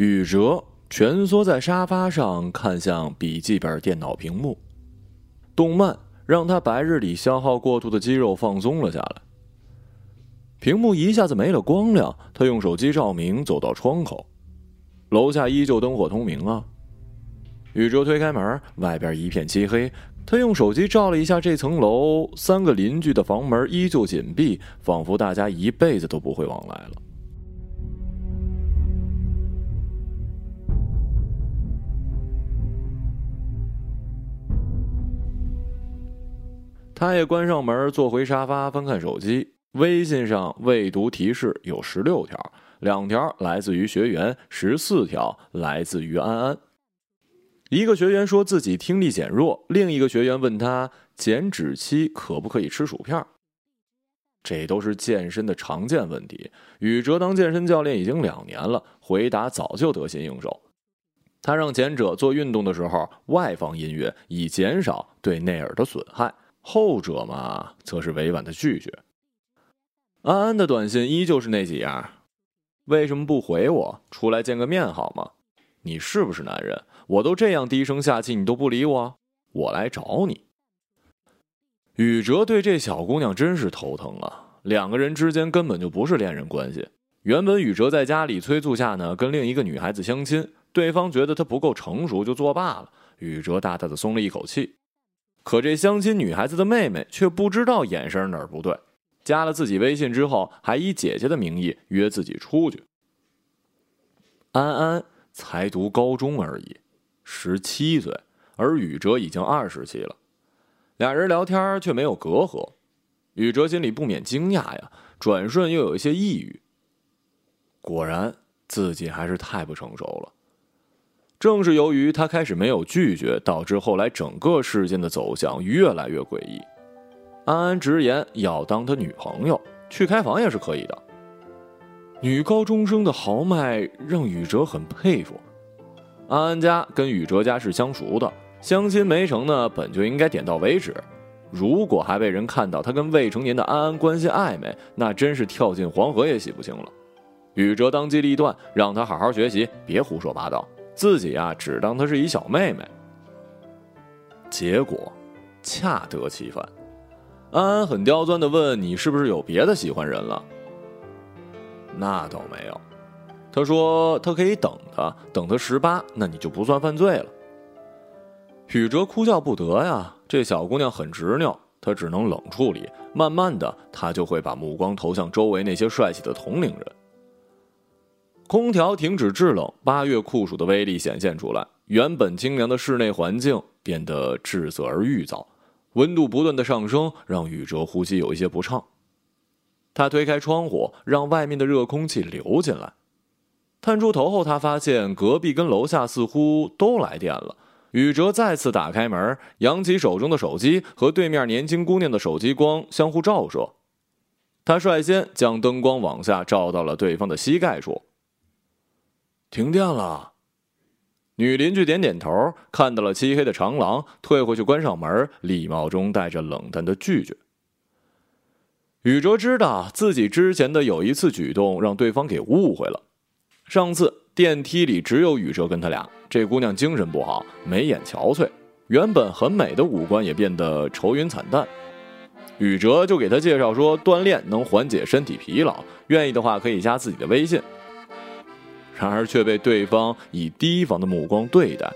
宇哲蜷缩在沙发上，看向笔记本电脑屏幕。动漫让他白日里消耗过度的肌肉放松了下来。屏幕一下子没了光亮，他用手机照明走到窗口，楼下依旧灯火通明啊。宇哲推开门，外边一片漆黑。他用手机照了一下这层楼，三个邻居的房门依旧紧闭，仿佛大家一辈子都不会往来了。他也关上门，坐回沙发，翻看手机。微信上未读提示有十六条，两条来自于学员，十四条来自于安安。一个学员说自己听力减弱，另一个学员问他减脂期可不可以吃薯片。这都是健身的常见问题。宇哲当健身教练已经两年了，回答早就得心应手。他让前者做运动的时候外放音乐，以减少对内耳的损害。后者嘛，则是委婉的拒绝。安安的短信依旧是那几样，为什么不回我？出来见个面好吗？你是不是男人？我都这样低声下气，你都不理我，我来找你。宇哲对这小姑娘真是头疼啊！两个人之间根本就不是恋人关系。原本宇哲在家里催促下呢，跟另一个女孩子相亲，对方觉得他不够成熟，就作罢了。宇哲大大的松了一口气。可这相亲女孩子的妹妹却不知道眼神哪儿不对，加了自己微信之后，还以姐姐的名义约自己出去。安安才读高中而已，十七岁，而宇哲已经二十七了，俩人聊天却没有隔阂，宇哲心里不免惊讶呀，转瞬又有一些抑郁。果然，自己还是太不成熟了。正是由于他开始没有拒绝，导致后来整个事件的走向越来越诡异。安安直言要当他女朋友，去开房也是可以的。女高中生的豪迈让宇哲很佩服。安安家跟宇哲家是相熟的，相亲没成呢，本就应该点到为止。如果还被人看到他跟未成年的安安关系暧昧，那真是跳进黄河也洗不清了。宇哲当机立断，让他好好学习，别胡说八道。自己啊，只当她是一小妹妹。结果，恰得其反。安安很刁钻的问：“你是不是有别的喜欢人了？”那倒没有。他说：“他可以等他，等他十八，那你就不算犯罪了。”宇哲哭笑不得呀。这小姑娘很执拗，他只能冷处理。慢慢的，他就会把目光投向周围那些帅气的同龄人。空调停止制冷，八月酷暑的威力显现出来。原本清凉的室内环境变得滞涩而郁燥，温度不断的上升，让宇哲呼吸有一些不畅。他推开窗户，让外面的热空气流进来。探出头后，他发现隔壁跟楼下似乎都来电了。宇哲再次打开门，扬起手中的手机，和对面年轻姑娘的手机光相互照射。他率先将灯光往下照到了对方的膝盖处。停电了。女邻居点点头，看到了漆黑的长廊，退回去关上门，礼貌中带着冷淡的拒绝。宇哲知道自己之前的有一次举动让对方给误会了。上次电梯里只有宇哲跟他俩，这姑娘精神不好，眉眼憔悴，原本很美的五官也变得愁云惨淡。宇哲就给他介绍说，锻炼能缓解身体疲劳，愿意的话可以加自己的微信。然而却被对方以提防的目光对待。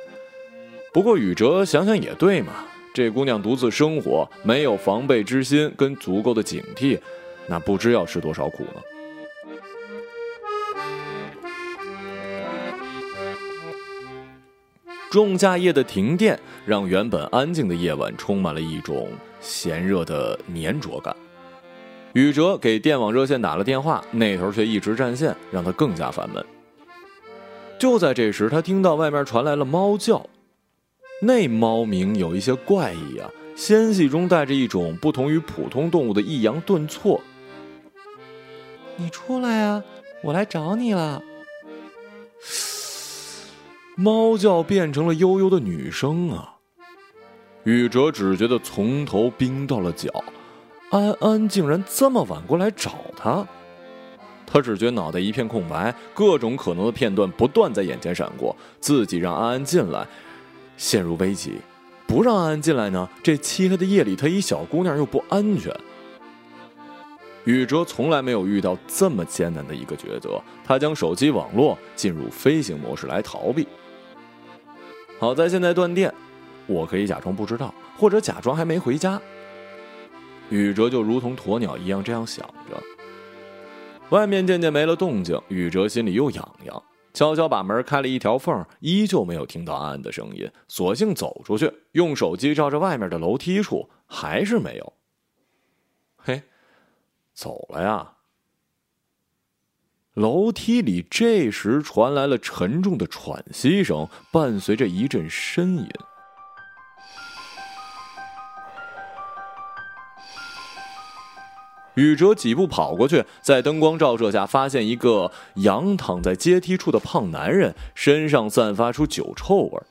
不过宇哲想想也对嘛，这姑娘独自生活，没有防备之心跟足够的警惕，那不知要吃多少苦呢。仲夏夜的停电让原本安静的夜晚充满了一种咸热的粘着感。宇哲给电网热线打了电话，那头却一直占线，让他更加烦闷。就在这时，他听到外面传来了猫叫，那猫鸣有一些怪异啊，纤细中带着一种不同于普通动物的抑扬顿挫。你出来啊，我来找你了。猫叫变成了悠悠的女声啊。宇哲只觉得从头冰到了脚，安安竟然这么晚过来找他。他只觉脑袋一片空白，各种可能的片段不断在眼前闪过。自己让安安进来，陷入危机；不让安安进来呢？这漆黑的夜里，她一小姑娘又不安全。宇哲从来没有遇到这么艰难的一个抉择，他将手机网络进入飞行模式来逃避。好在现在断电，我可以假装不知道，或者假装还没回家。宇哲就如同鸵鸟一样这样想着。外面渐渐没了动静，宇哲心里又痒痒，悄悄把门开了一条缝，依旧没有听到安安的声音，索性走出去，用手机照着外面的楼梯处，还是没有。嘿，走了呀。楼梯里这时传来了沉重的喘息声，伴随着一阵呻吟。宇哲几步跑过去，在灯光照射下，发现一个仰躺在阶梯处的胖男人，身上散发出酒臭味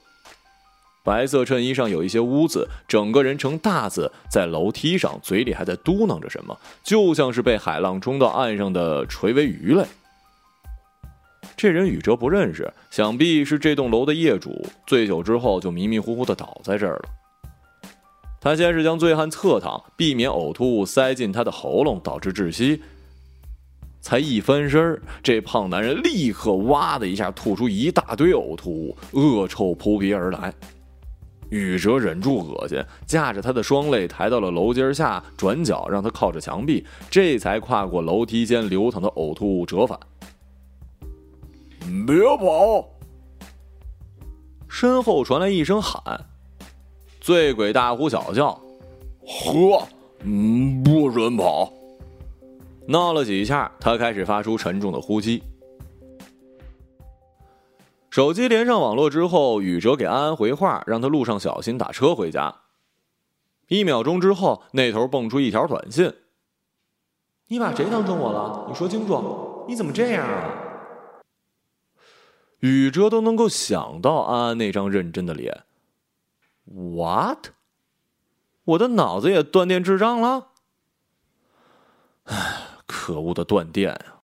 白色衬衣上有一些污渍，整个人呈大字在楼梯上，嘴里还在嘟囔着什么，就像是被海浪冲到岸上的垂尾鱼类。这人宇哲不认识，想必是这栋楼的业主。醉酒之后就迷迷糊糊的倒在这儿了。他先是将醉汉侧躺，避免呕吐物塞进他的喉咙，导致窒息。才一翻身，这胖男人立刻哇的一下吐出一大堆呕吐物，恶臭扑鼻而来。宇哲忍住恶心，架着他的双肋抬到了楼阶下，转角让他靠着墙壁，这才跨过楼梯间流淌的呕吐物折返。别跑！身后传来一声喊。醉鬼大呼小叫，呵，嗯，不准跑！闹了几下，他开始发出沉重的呼吸。手机连上网络之后，宇哲给安安回话，让他路上小心，打车回家。一秒钟之后，那头蹦出一条短信：“你把谁当成我了？你说清楚！你怎么这样啊？”宇哲都能够想到安安那张认真的脸。What？我的脑子也断电智障了？唉，可恶的断电啊！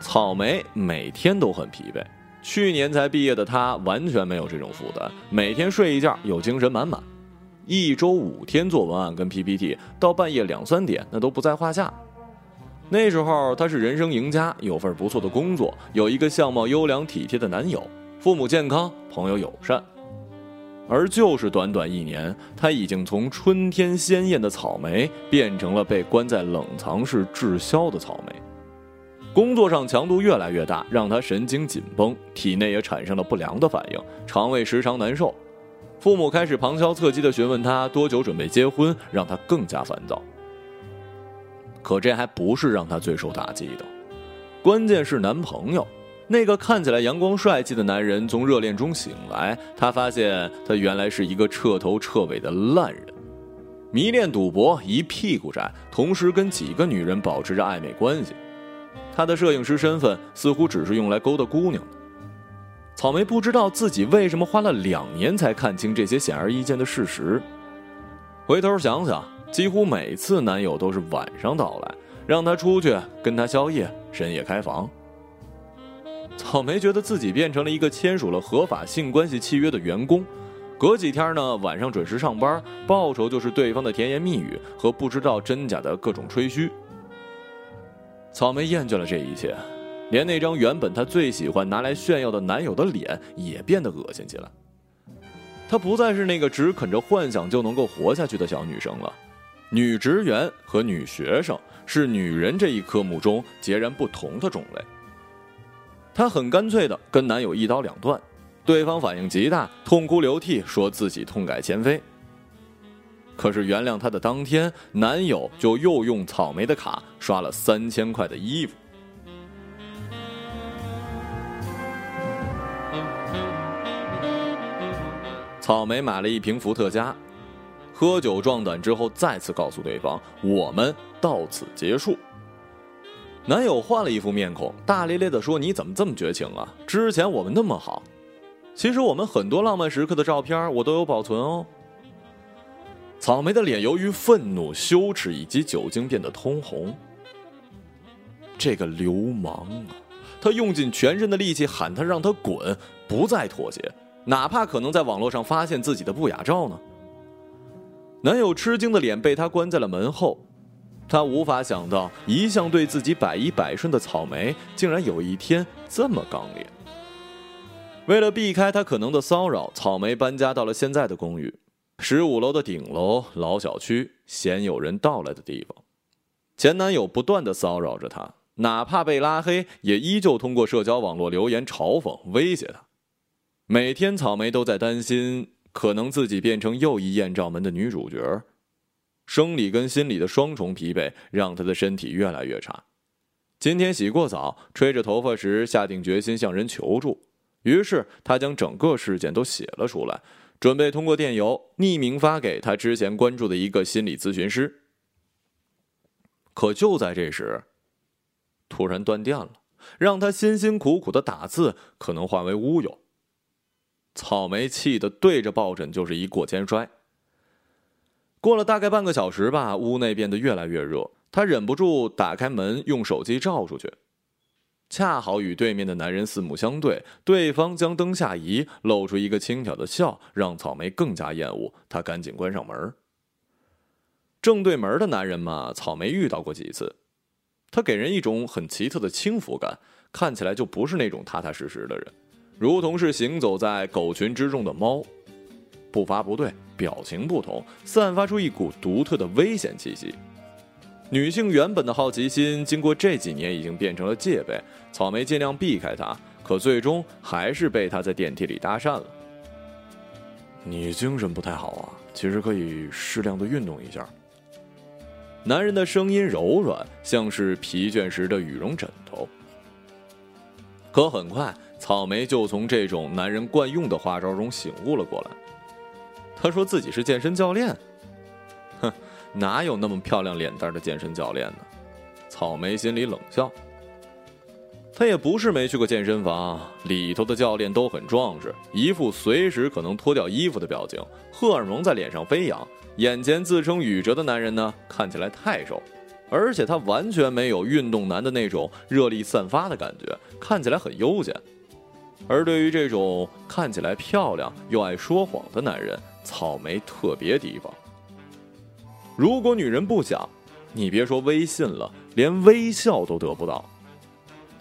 草莓每天都很疲惫，去年才毕业的他完全没有这种负担，每天睡一觉，有精神满满。一周五天做文案跟 PPT，到半夜两三点那都不在话下。那时候他是人生赢家，有份不错的工作，有一个相貌优良体贴的男友，父母健康，朋友友善。而就是短短一年，他已经从春天鲜艳的草莓变成了被关在冷藏室滞销的草莓。工作上强度越来越大，让他神经紧绷，体内也产生了不良的反应，肠胃时常难受。父母开始旁敲侧击的询问他多久准备结婚，让他更加烦躁。可这还不是让他最受打击的，关键是男朋友，那个看起来阳光帅气的男人从热恋中醒来，他发现他原来是一个彻头彻尾的烂人，迷恋赌博，一屁股债，同时跟几个女人保持着暧昧关系。他的摄影师身份似乎只是用来勾搭姑娘的。草莓不知道自己为什么花了两年才看清这些显而易见的事实。回头想想，几乎每次男友都是晚上到来，让她出去跟他宵夜，深夜开房。草莓觉得自己变成了一个签署了合法性关系契约的员工，隔几天呢晚上准时上班，报酬就是对方的甜言蜜语和不知道真假的各种吹嘘。草莓厌倦了这一切。连那张原本她最喜欢拿来炫耀的男友的脸也变得恶心起来。她不再是那个只啃着幻想就能够活下去的小女生了。女职员和女学生是女人这一科目中截然不同的种类。她很干脆的跟男友一刀两断，对方反应极大，痛哭流涕，说自己痛改前非。可是原谅她的当天，男友就又用草莓的卡刷了三千块的衣服。草莓买了一瓶伏特加，喝酒壮胆之后，再次告诉对方：“我们到此结束。”男友换了一副面孔，大咧咧的说：“你怎么这么绝情啊？之前我们那么好。”其实我们很多浪漫时刻的照片我都有保存哦。草莓的脸由于愤怒、羞耻以及酒精变得通红。这个流氓啊！他用尽全身的力气喊他让他滚，不再妥协，哪怕可能在网络上发现自己的不雅照呢。男友吃惊的脸被他关在了门后，他无法想到，一向对自己百依百顺的草莓，竟然有一天这么刚烈。为了避开他可能的骚扰，草莓搬家到了现在的公寓，十五楼的顶楼，老小区，鲜有人到来的地方。前男友不断的骚扰着她，哪怕被拉黑，也依旧通过社交网络留言嘲讽、威胁她。每天，草莓都在担心，可能自己变成又一艳照门的女主角。生理跟心理的双重疲惫，让她的身体越来越差。今天洗过澡，吹着头发时，下定决心向人求助。于是他将整个事件都写了出来，准备通过电邮匿名发给他之前关注的一个心理咨询师。可就在这时，突然断电了，让他辛辛苦苦的打字可能化为乌有。草莓气得对着抱枕就是一过肩摔。过了大概半个小时吧，屋内变得越来越热，他忍不住打开门，用手机照出去。恰好与对面的男人四目相对，对方将灯下移，露出一个轻佻的笑，让草莓更加厌恶。他赶紧关上门。正对门的男人嘛，草莓遇到过几次，他给人一种很奇特的轻浮感，看起来就不是那种踏踏实实的人，如同是行走在狗群之中的猫，步伐不对，表情不同，散发出一股独特的危险气息。女性原本的好奇心，经过这几年已经变成了戒备。草莓尽量避开他，可最终还是被他在电梯里搭讪了。你精神不太好啊，其实可以适量的运动一下。男人的声音柔软，像是疲倦时的羽绒枕头。可很快，草莓就从这种男人惯用的花招中醒悟了过来。他说自己是健身教练。哼。哪有那么漂亮脸蛋的健身教练呢？草莓心里冷笑。他也不是没去过健身房，里头的教练都很壮实，一副随时可能脱掉衣服的表情，荷尔蒙在脸上飞扬。眼前自称宇哲的男人呢，看起来太瘦，而且他完全没有运动男的那种热力散发的感觉，看起来很悠闲。而对于这种看起来漂亮又爱说谎的男人，草莓特别提防。如果女人不想，你别说微信了，连微笑都得不到。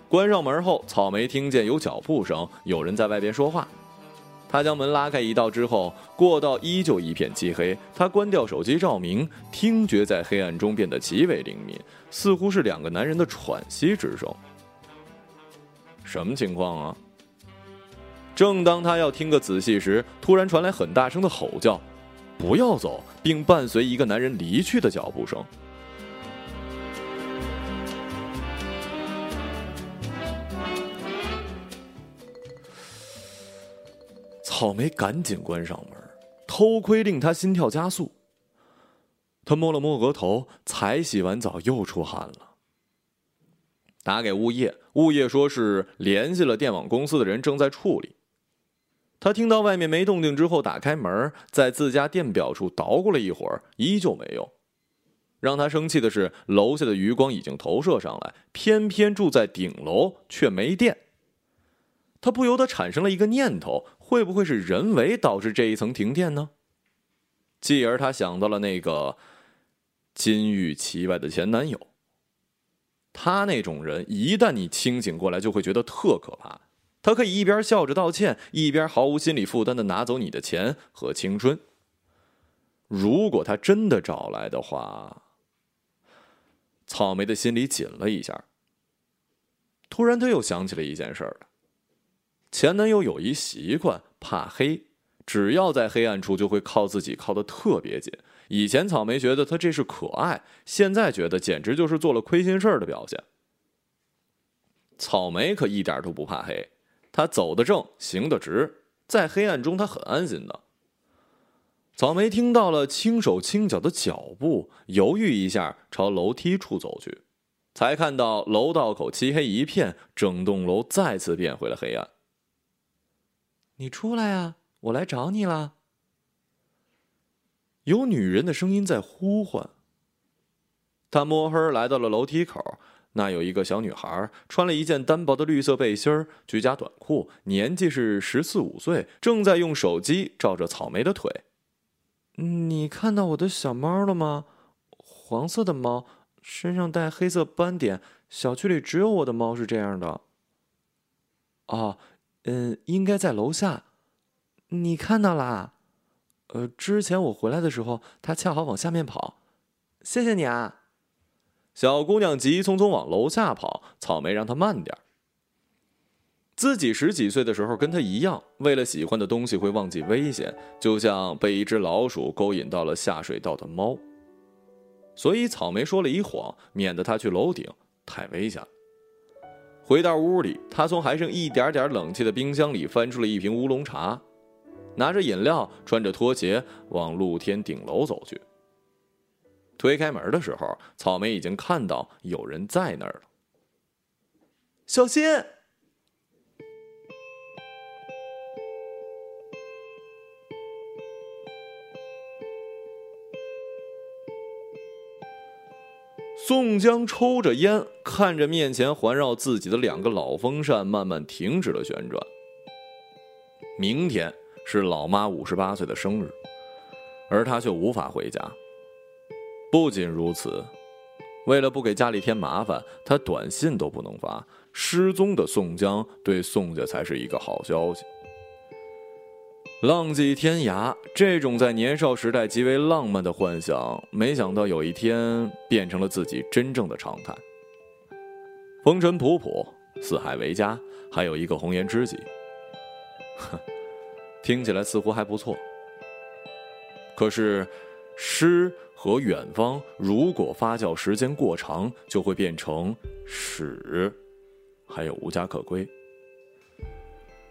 关上门后，草莓听见有脚步声，有人在外边说话。他将门拉开一道之后，过道依旧一片漆黑。他关掉手机照明，听觉在黑暗中变得极为灵敏，似乎是两个男人的喘息之声。什么情况啊？正当他要听个仔细时，突然传来很大声的吼叫。不要走，并伴随一个男人离去的脚步声。草莓赶紧关上门，偷窥令他心跳加速。他摸了摸额头，才洗完澡又出汗了。打给物业，物业说是联系了电网公司的人，正在处理。他听到外面没动静之后，打开门，在自家电表处捣鼓了一会儿，依旧没用。让他生气的是，楼下的余光已经投射上来，偏偏住在顶楼却没电。他不由得产生了一个念头：会不会是人为导致这一层停电呢？继而他想到了那个金玉其外的前男友。他那种人，一旦你清醒过来，就会觉得特可怕。他可以一边笑着道歉，一边毫无心理负担的拿走你的钱和青春。如果他真的找来的话，草莓的心里紧了一下。突然，他又想起了一件事儿前男友有一习惯，怕黑，只要在黑暗处就会靠自己靠的特别紧。以前草莓觉得他这是可爱，现在觉得简直就是做了亏心事儿的表现。草莓可一点都不怕黑。他走得正，行得直，在黑暗中他很安心的。草莓听到了轻手轻脚的脚步，犹豫一下，朝楼梯处走去，才看到楼道口漆黑一片，整栋楼再次变回了黑暗。你出来呀，我来找你了。有女人的声音在呼唤。他摸黑来到了楼梯口，那有一个小女孩，穿了一件单薄的绿色背心儿、居家短裤，年纪是十四五岁，正在用手机照着草莓的腿。你看到我的小猫了吗？黄色的猫，身上带黑色斑点。小区里只有我的猫是这样的。哦，嗯，应该在楼下。你看到啦？呃，之前我回来的时候，它恰好往下面跑。谢谢你啊。小姑娘急匆匆往楼下跑，草莓让她慢点自己十几岁的时候跟她一样，为了喜欢的东西会忘记危险，就像被一只老鼠勾引到了下水道的猫。所以草莓说了一谎，免得她去楼顶，太危险了。回到屋里，她从还剩一点点冷气的冰箱里翻出了一瓶乌龙茶，拿着饮料，穿着拖鞋往露天顶楼走去。推开门的时候，草莓已经看到有人在那儿了。小心！宋江抽着烟，看着面前环绕自己的两个老风扇慢慢停止了旋转。明天是老妈五十八岁的生日，而他却无法回家。不仅如此，为了不给家里添麻烦，他短信都不能发。失踪的宋江对宋家才是一个好消息。浪迹天涯，这种在年少时代极为浪漫的幻想，没想到有一天变成了自己真正的常态。风尘仆仆，四海为家，还有一个红颜知己。哼，听起来似乎还不错。可是，诗。和远方，如果发酵时间过长，就会变成屎，还有无家可归。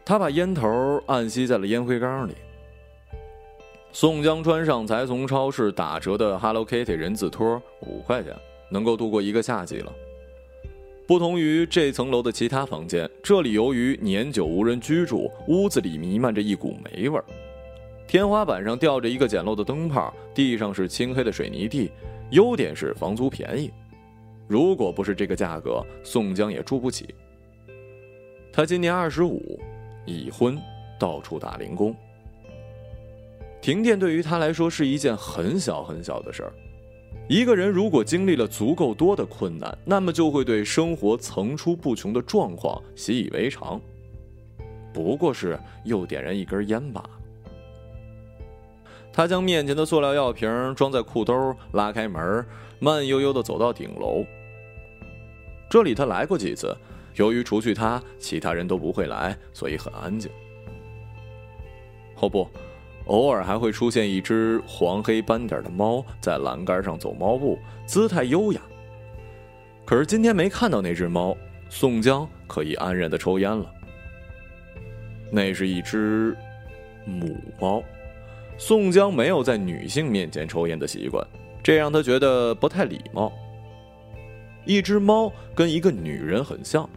他把烟头按吸在了烟灰缸里。宋江穿上才从超市打折的 Hello Kitty 人字拖，五块钱能够度过一个夏季了。不同于这层楼的其他房间，这里由于年久无人居住，屋子里弥漫着一股霉味儿。天花板上吊着一个简陋的灯泡，地上是青黑的水泥地。优点是房租便宜，如果不是这个价格，宋江也住不起。他今年二十五，已婚，到处打零工。停电对于他来说是一件很小很小的事儿。一个人如果经历了足够多的困难，那么就会对生活层出不穷的状况习以为常。不过是又点燃一根烟罢了。他将面前的塑料药瓶装在裤兜，拉开门，慢悠悠的走到顶楼。这里他来过几次，由于除去他，其他人都不会来，所以很安静。哦不，偶尔还会出现一只黄黑斑点的猫在栏杆上走猫步，姿态优雅。可是今天没看到那只猫，宋江可以安然的抽烟了。那是一只母猫。宋江没有在女性面前抽烟的习惯，这让他觉得不太礼貌。一只猫跟一个女人很像，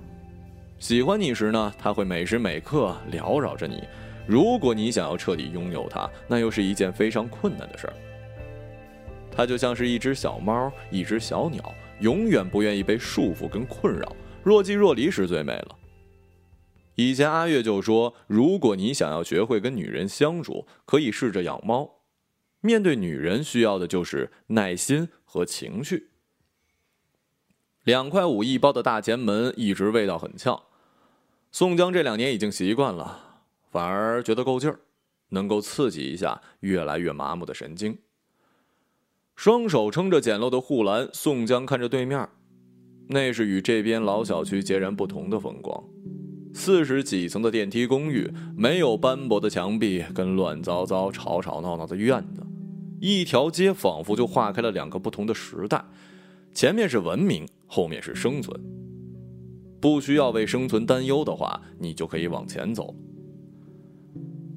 喜欢你时呢，它会每时每刻缭绕着你；如果你想要彻底拥有它，那又是一件非常困难的事儿。它就像是一只小猫，一只小鸟，永远不愿意被束缚跟困扰。若即若离时最美了。以前阿月就说：“如果你想要学会跟女人相处，可以试着养猫。面对女人，需要的就是耐心和情绪。”两块五一包的大前门一直味道很呛。宋江这两年已经习惯了，反而觉得够劲儿，能够刺激一下越来越麻木的神经。双手撑着简陋的护栏，宋江看着对面，那是与这边老小区截然不同的风光。四十几层的电梯公寓，没有斑驳的墙壁跟乱糟糟、吵吵闹闹的院子，一条街仿佛就划开了两个不同的时代，前面是文明，后面是生存。不需要为生存担忧的话，你就可以往前走。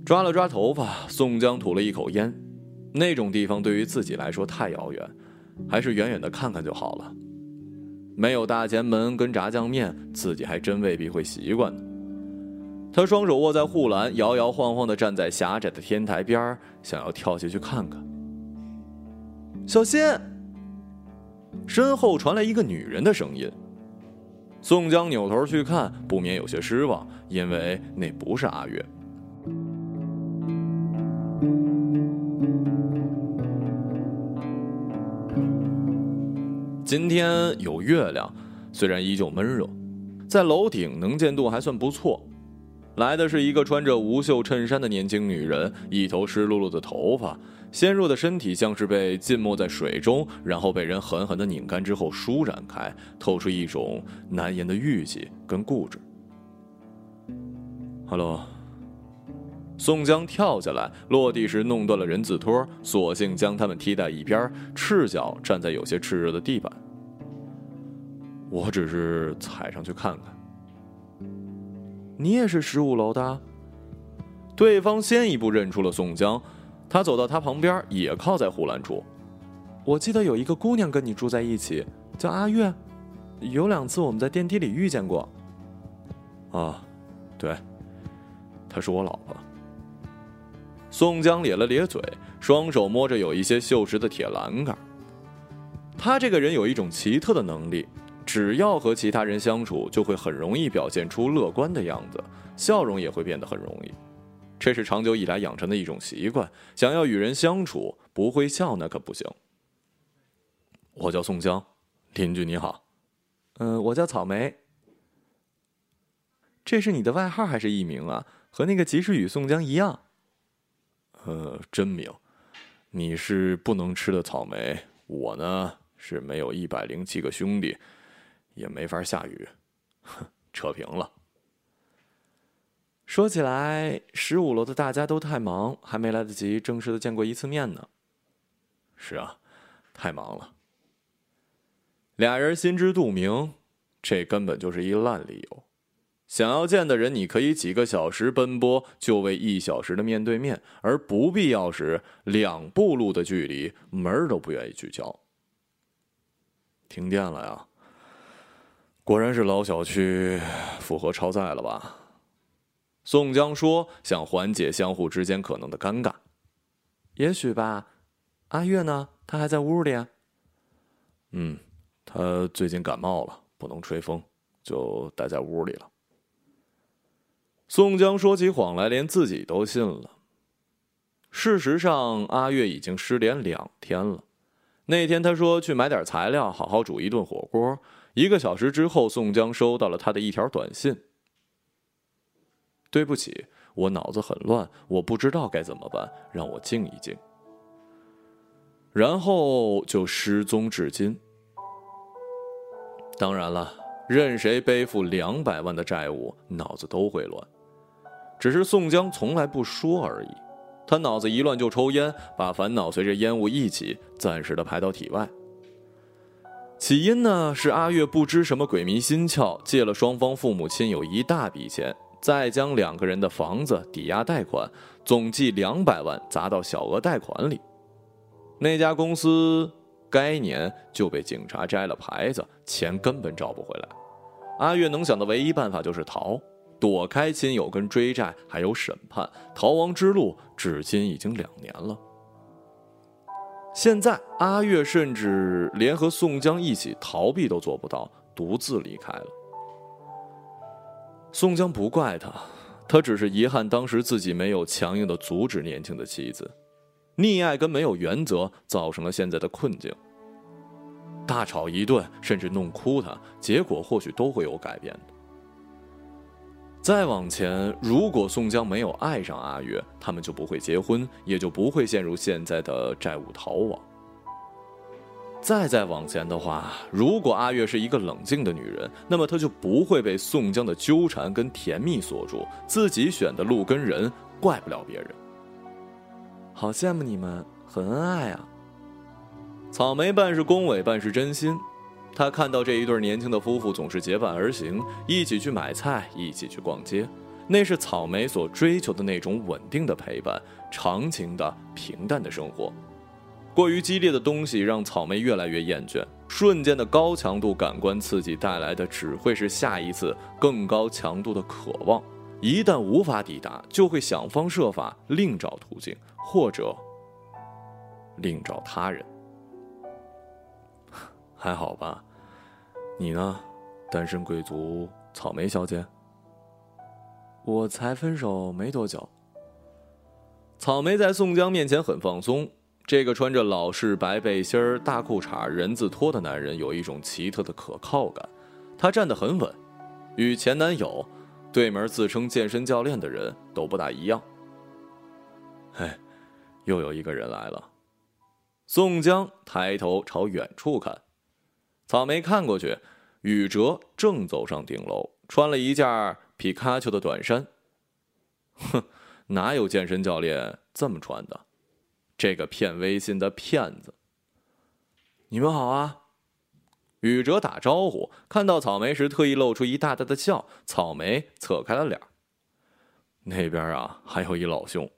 抓了抓头发，宋江吐了一口烟，那种地方对于自己来说太遥远，还是远远的看看就好了。没有大前门跟炸酱面，自己还真未必会习惯呢。他双手握在护栏，摇摇晃晃地站在狭窄的天台边想要跳下去看看。小心！身后传来一个女人的声音。宋江扭头去看，不免有些失望，因为那不是阿月。今天有月亮，虽然依旧闷热，在楼顶能见度还算不错。来的是一个穿着无袖衬衫的年轻女人，一头湿漉漉的头发，纤弱的身体像是被浸没在水中，然后被人狠狠的拧干之后舒展开，透出一种难言的郁气跟固执。Hello，宋江跳下来，落地时弄断了人字拖，索性将他们踢在一边，赤脚站在有些炽热的地板。我只是踩上去看看。你也是十五楼的。对方先一步认出了宋江，他走到他旁边，也靠在护栏处。我记得有一个姑娘跟你住在一起，叫阿月，有两次我们在电梯里遇见过。啊，对，她是我老婆。宋江咧了咧嘴，双手摸着有一些锈蚀的铁栏杆。他这个人有一种奇特的能力。只要和其他人相处，就会很容易表现出乐观的样子，笑容也会变得很容易。这是长久以来养成的一种习惯。想要与人相处，不会笑那可不行。我叫宋江，邻居你好。嗯，我叫草莓。这是你的外号还是艺名啊？和那个及时雨宋江一样。呃，真名。你是不能吃的草莓，我呢是没有一百零七个兄弟。也没法下雨，哼，扯平了。说起来，十五楼的大家都太忙，还没来得及正式的见过一次面呢。是啊，太忙了。俩人心知肚明，这根本就是一烂理由。想要见的人，你可以几个小时奔波，就为一小时的面对面；而不必要时，两步路的距离，门儿都不愿意去敲。停电了呀！果然是老小区符合超载了吧？宋江说，想缓解相互之间可能的尴尬。也许吧。阿月呢？他还在屋里。嗯，他最近感冒了，不能吹风，就待在屋里了。宋江说起谎来，连自己都信了。事实上，阿月已经失联两天了。那天他说去买点材料，好好煮一顿火锅。一个小时之后，宋江收到了他的一条短信：“对不起，我脑子很乱，我不知道该怎么办，让我静一静。”然后就失踪至今。当然了，任谁背负两百万的债务，脑子都会乱，只是宋江从来不说而已。他脑子一乱就抽烟，把烦恼随着烟雾一起暂时的排到体外。起因呢是阿月不知什么鬼迷心窍，借了双方父母亲有一大笔钱，再将两个人的房子抵押贷款，总计两百万砸到小额贷款里。那家公司该年就被警察摘了牌子，钱根本找不回来。阿月能想的唯一办法就是逃，躲开亲友跟追债，还有审判，逃亡之路至今已经两年了。现在阿月甚至连和宋江一起逃避都做不到，独自离开了。宋江不怪他，他只是遗憾当时自己没有强硬的阻止年轻的妻子，溺爱跟没有原则造成了现在的困境。大吵一顿，甚至弄哭他，结果或许都会有改变的。再往前，如果宋江没有爱上阿月，他们就不会结婚，也就不会陷入现在的债务逃亡。再再往前的话，如果阿月是一个冷静的女人，那么她就不会被宋江的纠缠跟甜蜜锁住，自己选的路跟人，怪不了别人。好羡慕你们，很恩爱啊！草莓半是恭维，半是真心。他看到这一对年轻的夫妇总是结伴而行，一起去买菜，一起去逛街，那是草莓所追求的那种稳定的陪伴，长情的平淡的生活。过于激烈的东西让草莓越来越厌倦，瞬间的高强度感官刺激带来的只会是下一次更高强度的渴望，一旦无法抵达，就会想方设法另找途径，或者另找他人。还好吧？你呢，单身贵族草莓小姐？我才分手没多久。草莓在宋江面前很放松。这个穿着老式白背心儿、大裤衩、人字拖的男人有一种奇特的可靠感。他站得很稳，与前男友、对门自称健身教练的人都不大一样。嘿，又有一个人来了。宋江抬头朝远处看，草莓看过去，宇哲正走上顶楼，穿了一件皮卡丘的短衫。哼，哪有健身教练这么穿的？这个骗微信的骗子！你们好啊！宇哲打招呼，看到草莓时特意露出一大大的笑。草莓侧开了脸。那边啊，还有一老兄。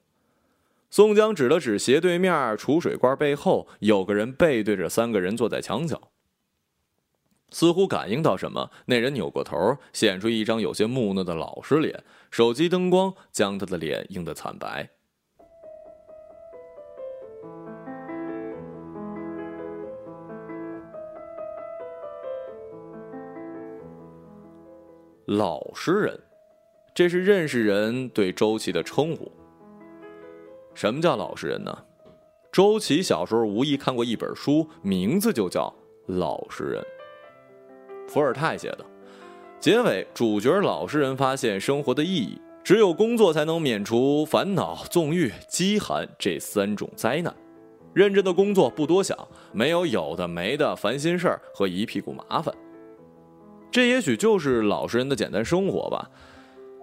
宋江指了指斜对面储水罐背后，有个人背对着三个人坐在墙角。似乎感应到什么，那人扭过头，显出一张有些木讷的老实脸。手机灯光将他的脸映得惨白。老实人，这是认识人对周琦的称呼。什么叫老实人呢？周琦小时候无意看过一本书，名字就叫《老实人》，伏尔泰写的。结尾，主角老实人发现生活的意义，只有工作才能免除烦恼、纵欲、饥寒这三种灾难。认真的工作，不多想，没有有的没的烦心事儿和一屁股麻烦。这也许就是老实人的简单生活吧，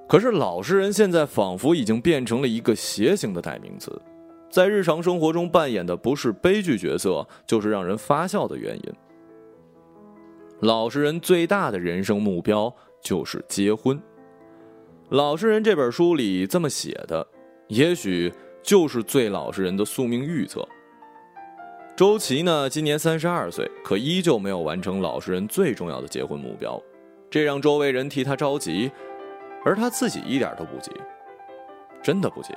可是老实人现在仿佛已经变成了一个邪性的代名词，在日常生活中扮演的不是悲剧角色，就是让人发笑的原因。老实人最大的人生目标就是结婚，《老实人》这本书里这么写的，也许就是最老实人的宿命预测。周琦呢，今年三十二岁，可依旧没有完成老实人最重要的结婚目标，这让周围人替他着急，而他自己一点都不急，真的不急。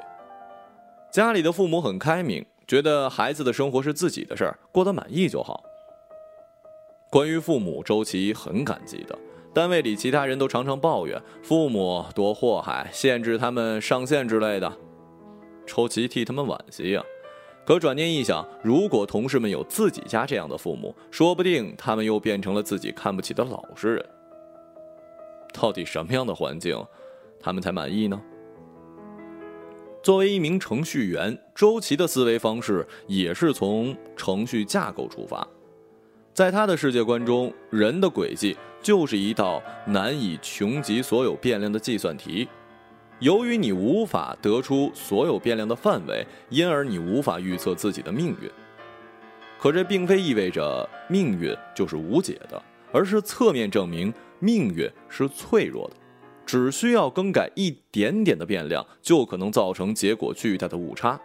家里的父母很开明，觉得孩子的生活是自己的事儿，过得满意就好。关于父母，周琦很感激的。单位里其他人都常常抱怨父母多祸害，限制他们上线之类的，周琦替他们惋惜呀。可转念一想，如果同事们有自己家这样的父母，说不定他们又变成了自己看不起的老实人。到底什么样的环境，他们才满意呢？作为一名程序员，周琦的思维方式也是从程序架构出发，在他的世界观中，人的轨迹就是一道难以穷极所有变量的计算题。由于你无法得出所有变量的范围，因而你无法预测自己的命运。可这并非意味着命运就是无解的，而是侧面证明命运是脆弱的，只需要更改一点点的变量，就可能造成结果巨大的误差。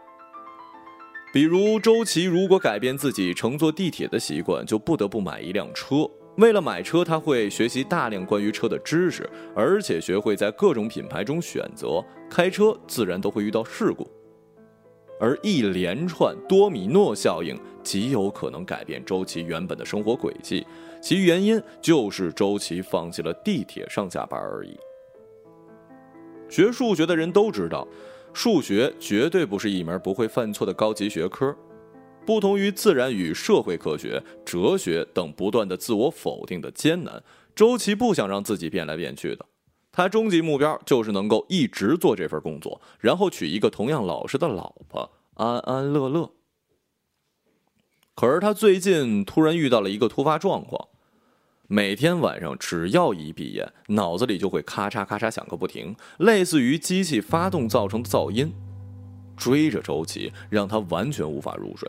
比如周琦如果改变自己乘坐地铁的习惯，就不得不买一辆车。为了买车，他会学习大量关于车的知识，而且学会在各种品牌中选择。开车自然都会遇到事故，而一连串多米诺效应极有可能改变周琦原本的生活轨迹。其原因就是周琦放弃了地铁上下班而已。学数学的人都知道，数学绝对不是一门不会犯错的高级学科。不同于自然与社会科学、哲学等不断的自我否定的艰难，周琦不想让自己变来变去的。他终极目标就是能够一直做这份工作，然后娶一个同样老实的老婆，安安乐乐。可是他最近突然遇到了一个突发状况，每天晚上只要一闭眼，脑子里就会咔嚓咔嚓响个不停，类似于机器发动造成的噪音，追着周琦，让他完全无法入睡。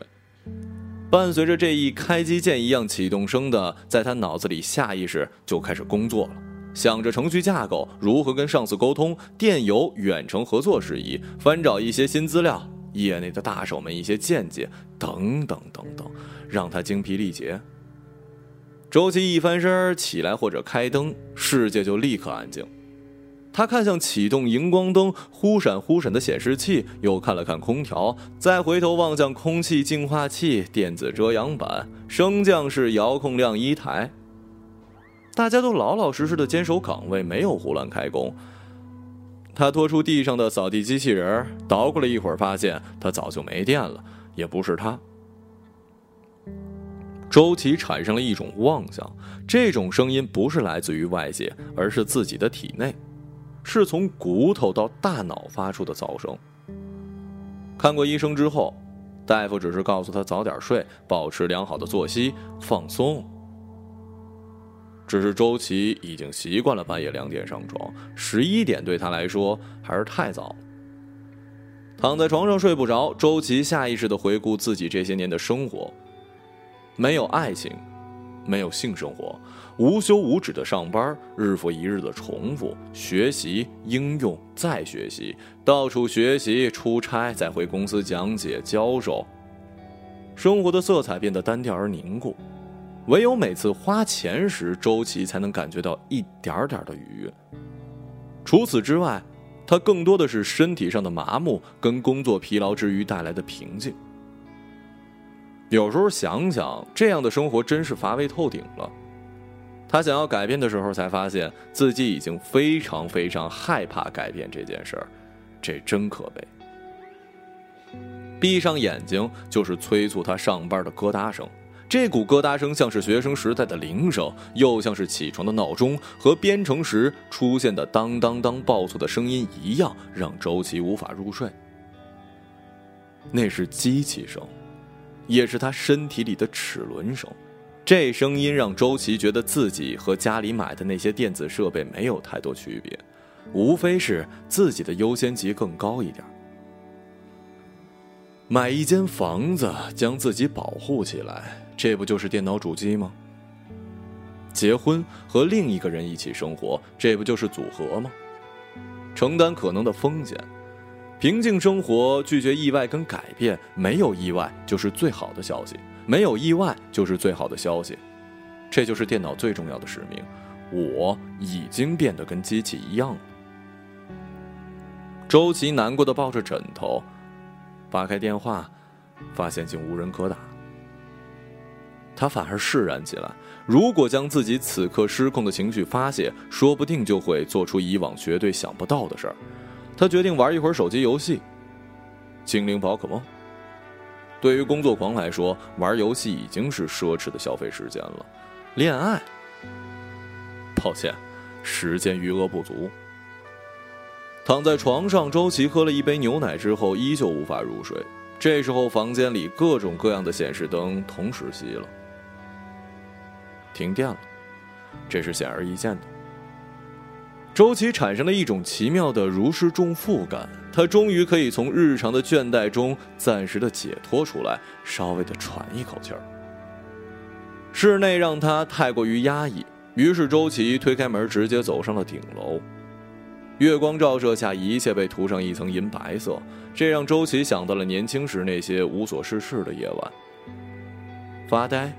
伴随着这一开机键一样启动声的，在他脑子里下意识就开始工作了，想着程序架构如何跟上司沟通，电邮远程合作事宜，翻找一些新资料，业内的大手们一些见解，等等等等，让他精疲力竭。周琦一翻身起来或者开灯，世界就立刻安静。他看向启动荧光灯忽闪忽闪的显示器，又看了看空调，再回头望向空气净化器、电子遮阳板、升降式遥控晾衣台。大家都老老实实的坚守岗位，没有胡乱开工。他拖出地上的扫地机器人，捣鼓了一会儿，发现它早就没电了，也不是他。周琦产生了一种妄想，这种声音不是来自于外界，而是自己的体内。是从骨头到大脑发出的噪声。看过医生之后，大夫只是告诉他早点睡，保持良好的作息，放松。只是周琦已经习惯了半夜两点上床，十一点对他来说还是太早。躺在床上睡不着，周琦下意识的回顾自己这些年的生活，没有爱情，没有性生活。无休无止的上班，日复一日的重复学习、应用、再学习，到处学习、出差，再回公司讲解、教授。生活的色彩变得单调而凝固，唯有每次花钱时，周琦才能感觉到一点点的愉悦。除此之外，他更多的是身体上的麻木跟工作疲劳之余带来的平静。有时候想想，这样的生活真是乏味透顶了。他想要改变的时候，才发现自己已经非常非常害怕改变这件事儿，这真可悲。闭上眼睛就是催促他上班的咯哒声，这股咯哒声像是学生时代的铃声，又像是起床的闹钟，和编程时出现的当当当报错的声音一样，让周琦无法入睡。那是机器声，也是他身体里的齿轮声。这声音让周琦觉得自己和家里买的那些电子设备没有太多区别，无非是自己的优先级更高一点。买一间房子，将自己保护起来，这不就是电脑主机吗？结婚和另一个人一起生活，这不就是组合吗？承担可能的风险，平静生活，拒绝意外跟改变，没有意外就是最好的消息。没有意外就是最好的消息，这就是电脑最重要的使命。我已经变得跟机器一样了。周琦难过的抱着枕头，扒开电话，发现竟无人可打。他反而释然起来。如果将自己此刻失控的情绪发泄，说不定就会做出以往绝对想不到的事儿。他决定玩一会儿手机游戏，《精灵宝可梦》。对于工作狂来说，玩游戏已经是奢侈的消费时间了。恋爱，抱歉，时间余额不足。躺在床上，周琦喝了一杯牛奶之后，依旧无法入睡。这时候，房间里各种各样的显示灯同时熄了，停电了，这是显而易见的。周琦产生了一种奇妙的如释重负感。他终于可以从日常的倦怠中暂时的解脱出来，稍微的喘一口气儿。室内让他太过于压抑，于是周琦推开门，直接走上了顶楼。月光照射下，一切被涂上一层银白色，这让周琦想到了年轻时那些无所事事的夜晚。发呆，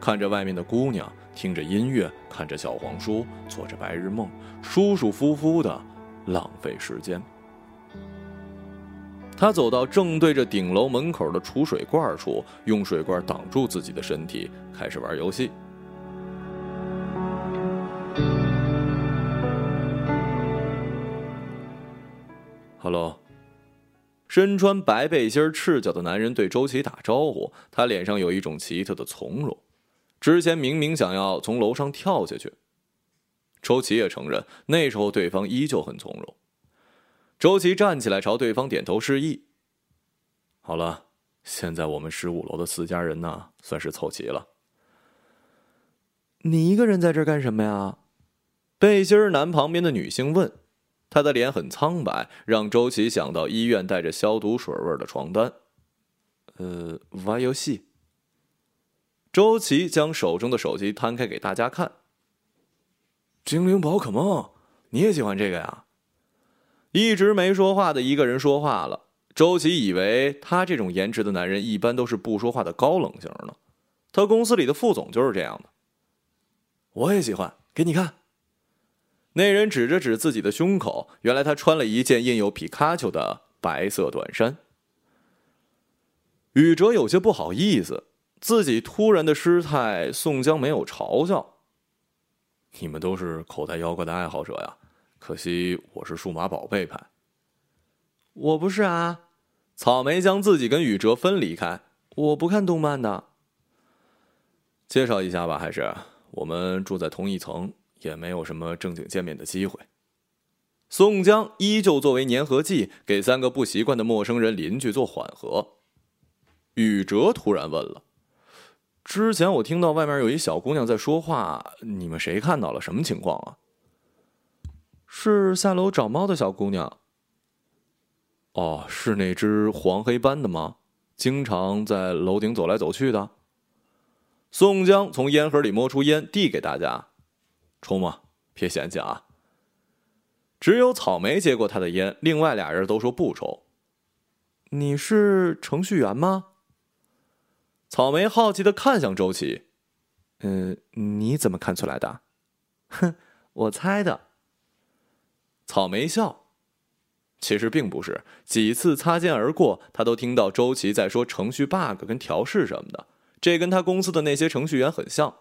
看着外面的姑娘，听着音乐，看着小黄书，做着白日梦，舒舒服服的浪费时间。他走到正对着顶楼门口的储水罐处，用水罐挡住自己的身体，开始玩游戏。Hello，身穿白背心、赤脚的男人对周琦打招呼，他脸上有一种奇特的从容。之前明明想要从楼上跳下去，周琦也承认，那时候对方依旧很从容。周琦站起来，朝对方点头示意。好了，现在我们十五楼的四家人呢，算是凑齐了。你一个人在这干什么呀？背心男旁边的女性问。她的脸很苍白，让周琦想到医院带着消毒水味的床单。呃，玩游戏。周琦将手中的手机摊开给大家看。精灵宝可梦，你也喜欢这个呀？一直没说话的一个人说话了。周琦以为他这种颜值的男人一般都是不说话的高冷型呢。他公司里的副总就是这样的。我也喜欢，给你看。那人指着指自己的胸口，原来他穿了一件印有皮卡丘的白色短衫。宇哲有些不好意思，自己突然的失态，宋江没有嘲笑。你们都是口袋妖怪的爱好者呀，可惜我是数码宝贝派。我不是啊，草莓将自己跟宇哲分离开。我不看动漫的。介绍一下吧，还是我们住在同一层，也没有什么正经见面的机会。宋江依旧作为粘合剂，给三个不习惯的陌生人邻居做缓和。宇哲突然问了：“之前我听到外面有一小姑娘在说话，你们谁看到了？什么情况啊？”是下楼找猫的小姑娘。哦，是那只黄黑斑的吗？经常在楼顶走来走去的。宋江从烟盒里摸出烟，递给大家：“抽吗？别嫌弃啊。”只有草莓接过他的烟，另外俩人都说不抽。你是程序员吗？草莓好奇的看向周琦，嗯，你怎么看出来的？哼，我猜的。草莓笑，其实并不是。几次擦肩而过，他都听到周琦在说程序 bug 跟调试什么的，这跟他公司的那些程序员很像。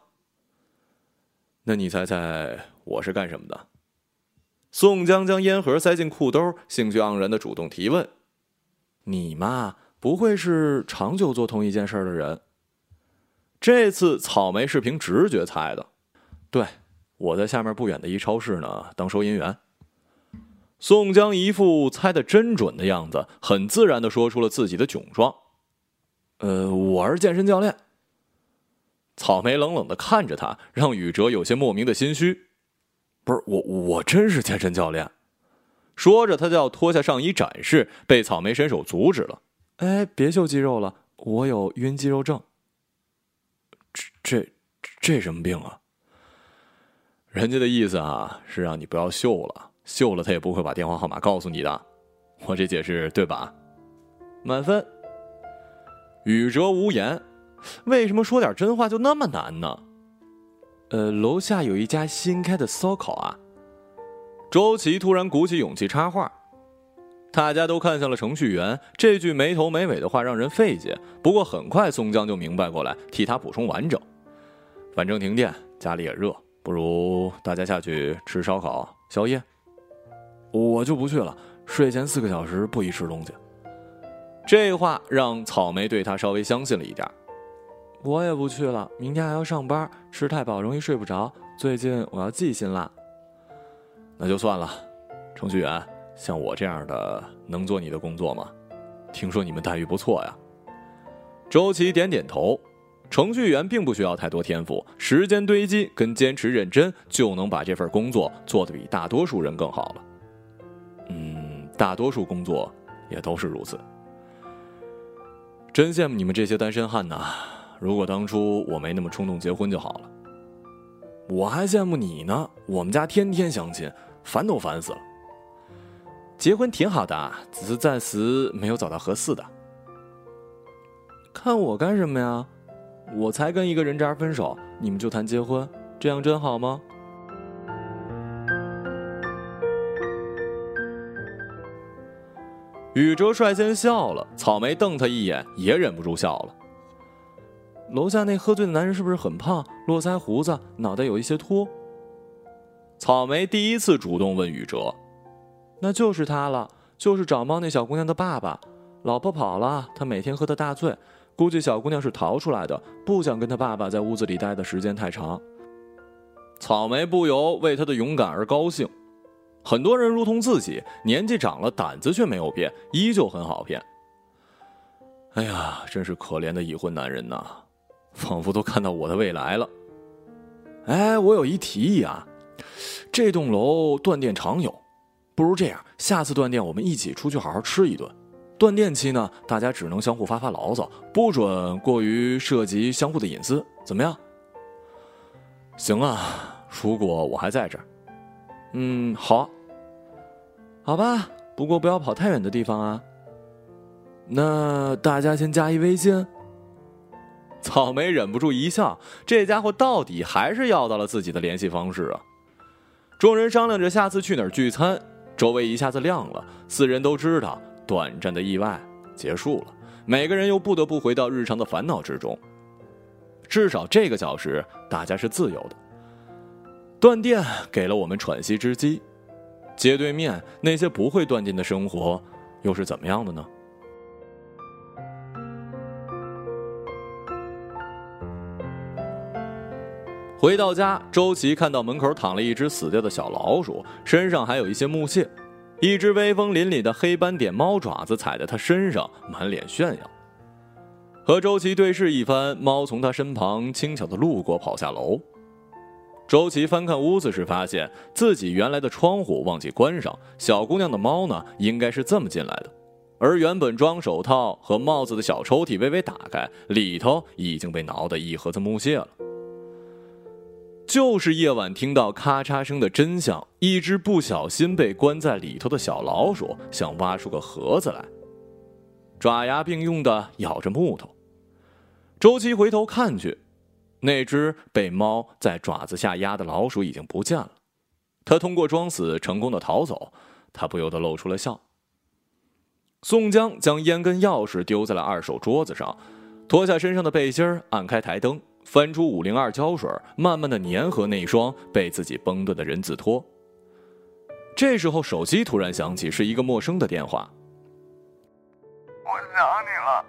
那你猜猜我是干什么的？宋江将烟盒塞进裤兜，兴趣盎然的主动提问：“你嘛？”不会是长久做同一件事的人？这次草莓是凭直觉猜的。对，我在下面不远的一超市呢，当收银员。宋江一副猜的真准的样子，很自然的说出了自己的窘状。呃，我是健身教练。草莓冷冷的看着他，让宇哲有些莫名的心虚。不是我，我真是健身教练。说着，他就要脱下上衣展示，被草莓伸手阻止了。哎，别秀肌肉了，我有晕肌肉症。这这这什么病啊？人家的意思啊，是让你不要秀了，秀了他也不会把电话号码告诉你的。我这解释对吧？满分。宇哲无言。为什么说点真话就那么难呢？呃，楼下有一家新开的烧烤啊。周琦突然鼓起勇气插话。大家都看向了程序员，这句没头没尾的话让人费解。不过很快宋江就明白过来，替他补充完整。反正停电，家里也热，不如大家下去吃烧烤宵夜。我就不去了，睡前四个小时不宜吃东西。这话让草莓对他稍微相信了一点。我也不去了，明天还要上班，吃太饱容易睡不着。最近我要记心了。那就算了，程序员。像我这样的能做你的工作吗？听说你们待遇不错呀。周琦点点头。程序员并不需要太多天赋，时间堆积跟坚持认真就能把这份工作做得比大多数人更好了。嗯，大多数工作也都是如此。真羡慕你们这些单身汉呐！如果当初我没那么冲动结婚就好了。我还羡慕你呢，我们家天天相亲，烦都烦死了。结婚挺好的，只是暂时没有找到合适的。看我干什么呀？我才跟一个人渣分手，你们就谈结婚，这样真好吗？宇哲率先笑了，草莓瞪他一眼，也忍不住笑了。楼下那喝醉的男人是不是很胖，络腮胡子，脑袋有一些秃？草莓第一次主动问宇哲。那就是他了，就是找猫那小姑娘的爸爸，老婆跑了，他每天喝的大醉，估计小姑娘是逃出来的，不想跟他爸爸在屋子里待的时间太长。草莓不由为他的勇敢而高兴。很多人如同自己，年纪长了，胆子却没有变，依旧很好骗。哎呀，真是可怜的已婚男人呐，仿佛都看到我的未来了。哎，我有一提议啊，这栋楼断电常有。不如这样，下次断电我们一起出去好好吃一顿。断电期呢，大家只能相互发发牢骚，不准过于涉及相互的隐私，怎么样？行啊，如果我还在这儿，嗯，好，好吧。不过不要跑太远的地方啊。那大家先加一微信。草莓忍不住一笑，这家伙到底还是要到了自己的联系方式啊。众人商量着下次去哪儿聚餐，周围一下子亮了。四人都知道，短暂的意外结束了，每个人又不得不回到日常的烦恼之中。至少这个小时，大家是自由的。断电给了我们喘息之机，街对面那些不会断电的生活，又是怎么样的呢？回到家，周琦看到门口躺了一只死掉的小老鼠，身上还有一些木屑，一只威风凛凛的黑斑点猫爪子踩在他身上，满脸炫耀。和周琦对视一番，猫从他身旁轻巧的路过，跑下楼。周琦翻看屋子时，发现自己原来的窗户忘记关上，小姑娘的猫呢，应该是这么进来的。而原本装手套和帽子的小抽屉微微打开，里头已经被挠得一盒子木屑了。就是夜晚听到咔嚓声的真相，一只不小心被关在里头的小老鼠想挖出个盒子来，爪牙并用的咬着木头。周琦回头看去，那只被猫在爪子下压的老鼠已经不见了。他通过装死成功的逃走，他不由得露出了笑。宋江将烟跟钥匙丢在了二手桌子上，脱下身上的背心按开台灯。翻出五零二胶水，慢慢的粘合那双被自己崩断的人字拖。这时候手机突然响起，是一个陌生的电话。我想你了，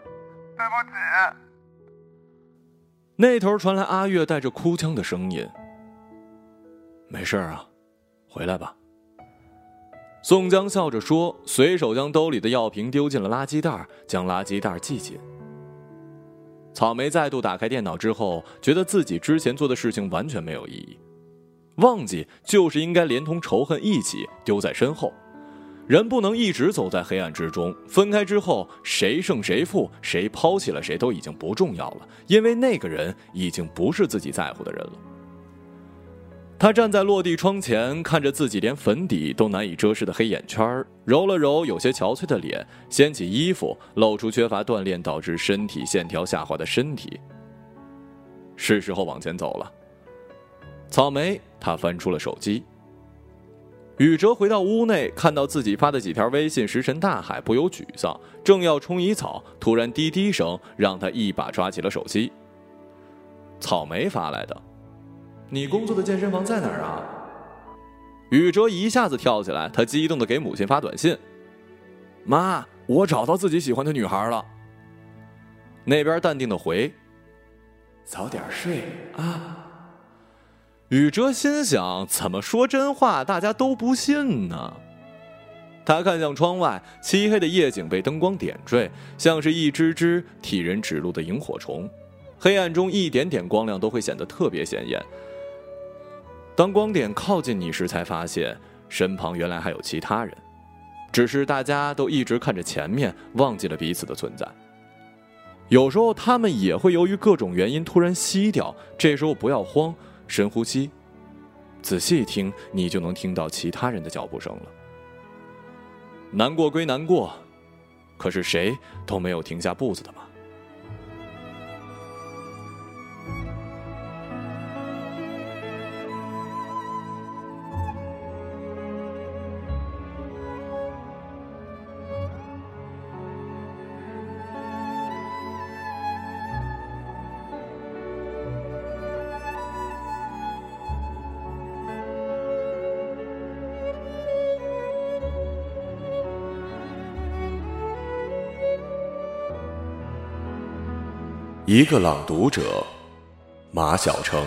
对不起。那头传来阿月带着哭腔的声音。没事啊，回来吧。宋江笑着说，随手将兜里的药瓶丢进了垃圾袋，将垃圾袋系紧。草莓再度打开电脑之后，觉得自己之前做的事情完全没有意义，忘记就是应该连同仇恨一起丢在身后。人不能一直走在黑暗之中，分开之后，谁胜谁负，谁抛弃了谁都已经不重要了，因为那个人已经不是自己在乎的人了。他站在落地窗前，看着自己连粉底都难以遮饰的黑眼圈，揉了揉有些憔悴的脸，掀起衣服，露出缺乏锻炼导致身体线条下滑的身体。是时候往前走了。草莓，他翻出了手机。宇哲回到屋内，看到自己发的几条微信，石沉大海，不由沮丧。正要冲一草，突然滴滴声让他一把抓起了手机。草莓发来的。你工作的健身房在哪儿啊？宇哲一下子跳起来，他激动的给母亲发短信：“妈，我找到自己喜欢的女孩了。”那边淡定的回：“早点睡啊。”宇哲心想：怎么说真话，大家都不信呢？他看向窗外，漆黑的夜景被灯光点缀，像是一只只替人指路的萤火虫。黑暗中，一点点光亮都会显得特别显眼。当光点靠近你时，才发现身旁原来还有其他人，只是大家都一直看着前面，忘记了彼此的存在。有时候他们也会由于各种原因突然熄掉，这时候不要慌，深呼吸，仔细听，你就能听到其他人的脚步声了。难过归难过，可是谁都没有停下步子的嘛。一个朗读者，马晓成。